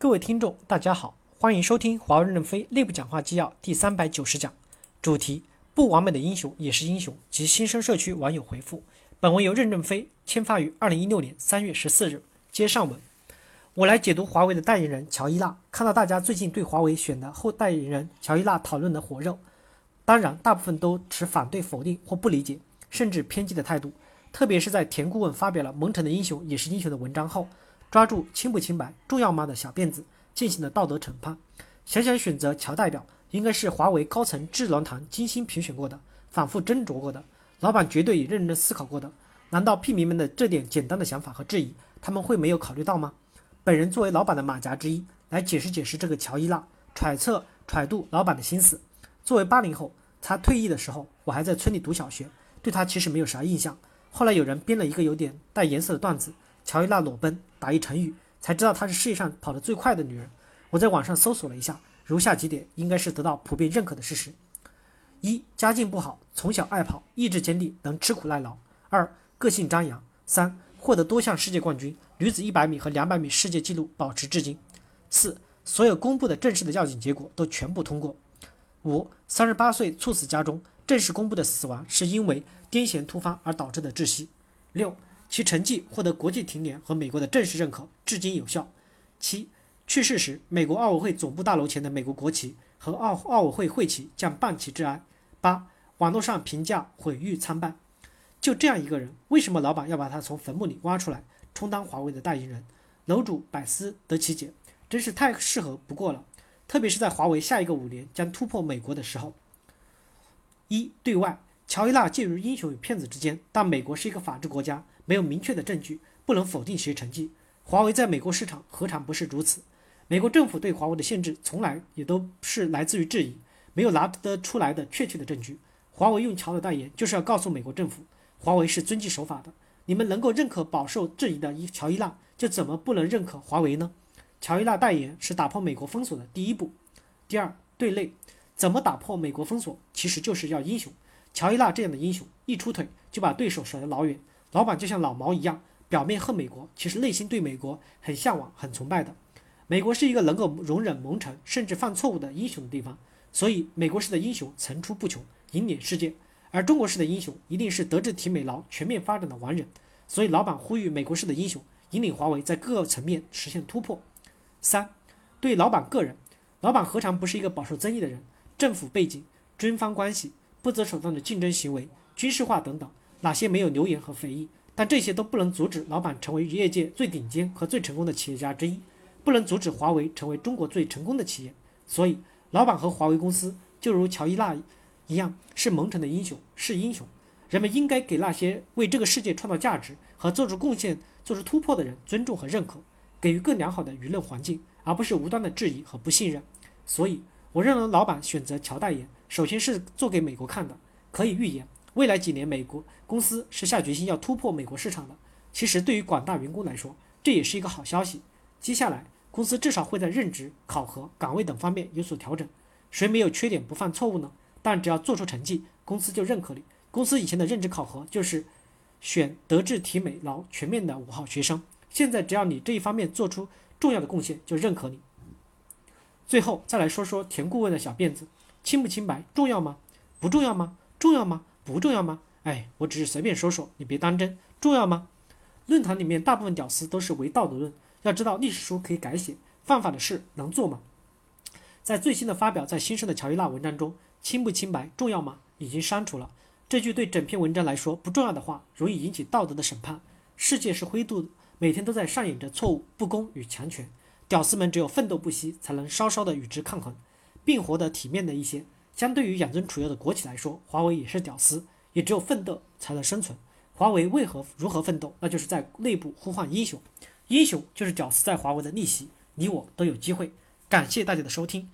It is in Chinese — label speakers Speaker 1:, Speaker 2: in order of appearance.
Speaker 1: 各位听众，大家好，欢迎收听华为任正非内部讲话纪要第三百九十讲，主题：不完美的英雄也是英雄及新生社区网友回复。本文由任正非签发于二零一六年三月十四日。接上文，我来解读华为的代言人乔伊娜。看到大家最近对华为选的后代言人乔伊娜讨论的火热，当然大部分都持反对、否定或不理解，甚至偏激的态度。特别是在田顾问发表了“蒙城的英雄也是英雄”的文章后。抓住清不清白重要吗的小辫子进行了道德审判。想想选择乔代表，应该是华为高层智囊团精心评选过的，反复斟酌过的，老板绝对也认真思考过的。难道屁民们的这点简单的想法和质疑，他们会没有考虑到吗？本人作为老板的马甲之一，来解释解释这个乔伊娜，揣测揣度老板的心思。作为八零后，他退役的时候，我还在村里读小学，对他其实没有啥印象。后来有人编了一个有点带颜色的段子。乔伊娜裸奔打一成语，才知道她是世界上跑得最快的女人。我在网上搜索了一下，如下几点应该是得到普遍认可的事实：一、家境不好，从小爱跑，意志坚定，能吃苦耐劳；二、个性张扬；三、获得多项世界冠军，女子一百米和两百米世界纪录保持至今；四、所有公布的正式的药检结果都全部通过；五、三十八岁猝死家中，正式公布的死亡是因为癫痫突发而导致的窒息；六。其成绩获得国际停联和美国的正式认可，至今有效。七，去世时，美国奥委会总部大楼前的美国国旗和奥奥委会会旗将半旗致哀。八，网络上评价毁誉参半。就这样一个人，为什么老板要把他从坟墓里挖出来，充当华为的代言人？楼主百思得其解，真是太适合不过了。特别是在华为下一个五年将突破美国的时候。一，对外，乔伊娜介入英雄与骗子之间，但美国是一个法治国家。没有明确的证据，不能否定其成绩。华为在美国市场何尝不是如此？美国政府对华为的限制从来也都是来自于质疑，没有拿得出来的确切的证据。华为用乔的代言，就是要告诉美国政府，华为是遵纪守法的。你们能够认可饱受质疑的一乔伊娜，就怎么不能认可华为呢？乔伊娜代言是打破美国封锁的第一步。第二，对内怎么打破美国封锁，其实就是要英雄。乔伊娜这样的英雄，一出腿就把对手甩得老远。老板就像老毛一样，表面恨美国，其实内心对美国很向往、很崇拜的。美国是一个能够容忍蒙尘甚至犯错误的英雄的地方，所以美国式的英雄层出不穷，引领世界；而中国式的英雄一定是德智体美劳全面发展的完人。所以老板呼吁美国式的英雄引领华为在各个层面实现突破。三，对老板个人，老板何尝不是一个饱受争议的人？政府背景、军方关系、不择手段的竞争行为、军事化等等。哪些没有流言和非议？但这些都不能阻止老板成为业界最顶尖和最成功的企业家之一，不能阻止华为成为中国最成功的企业。所以，老板和华为公司就如乔伊娜一样，是蒙城的英雄，是英雄。人们应该给那些为这个世界创造价值和做出贡献、做出突破的人尊重和认可，给予更良好的舆论环境，而不是无端的质疑和不信任。所以，我认为老板选择乔代言，首先是做给美国看的，可以预言。未来几年，美国公司是下决心要突破美国市场的。其实，对于广大员工来说，这也是一个好消息。接下来，公司至少会在任职、考核、岗位等方面有所调整。谁没有缺点不犯错误呢？但只要做出成绩，公司就认可你。公司以前的任职考核就是选德智体美劳全面的五好学生，现在只要你这一方面做出重要的贡献，就认可你。最后再来说说田顾问的小辫子，清不清白重要吗？不重要吗？重要吗？不重要吗？哎，我只是随便说说，你别当真。重要吗？论坛里面大部分屌丝都是唯道德论。要知道历史书可以改写，犯法的事能做吗？在最新的发表在新生的乔伊娜文章中，清不清白重要吗？已经删除了这句对整篇文章来说不重要的话，容易引起道德的审判。世界是灰度的，每天都在上演着错误、不公与强权。屌丝们只有奋斗不息，才能稍稍的与之抗衡，并活得体面的一些。相对于养尊处优的国企来说，华为也是屌丝，也只有奋斗才能生存。华为为何如何奋斗？那就是在内部呼唤英雄，英雄就是屌丝在华为的逆袭。你我都有机会。感谢大家的收听，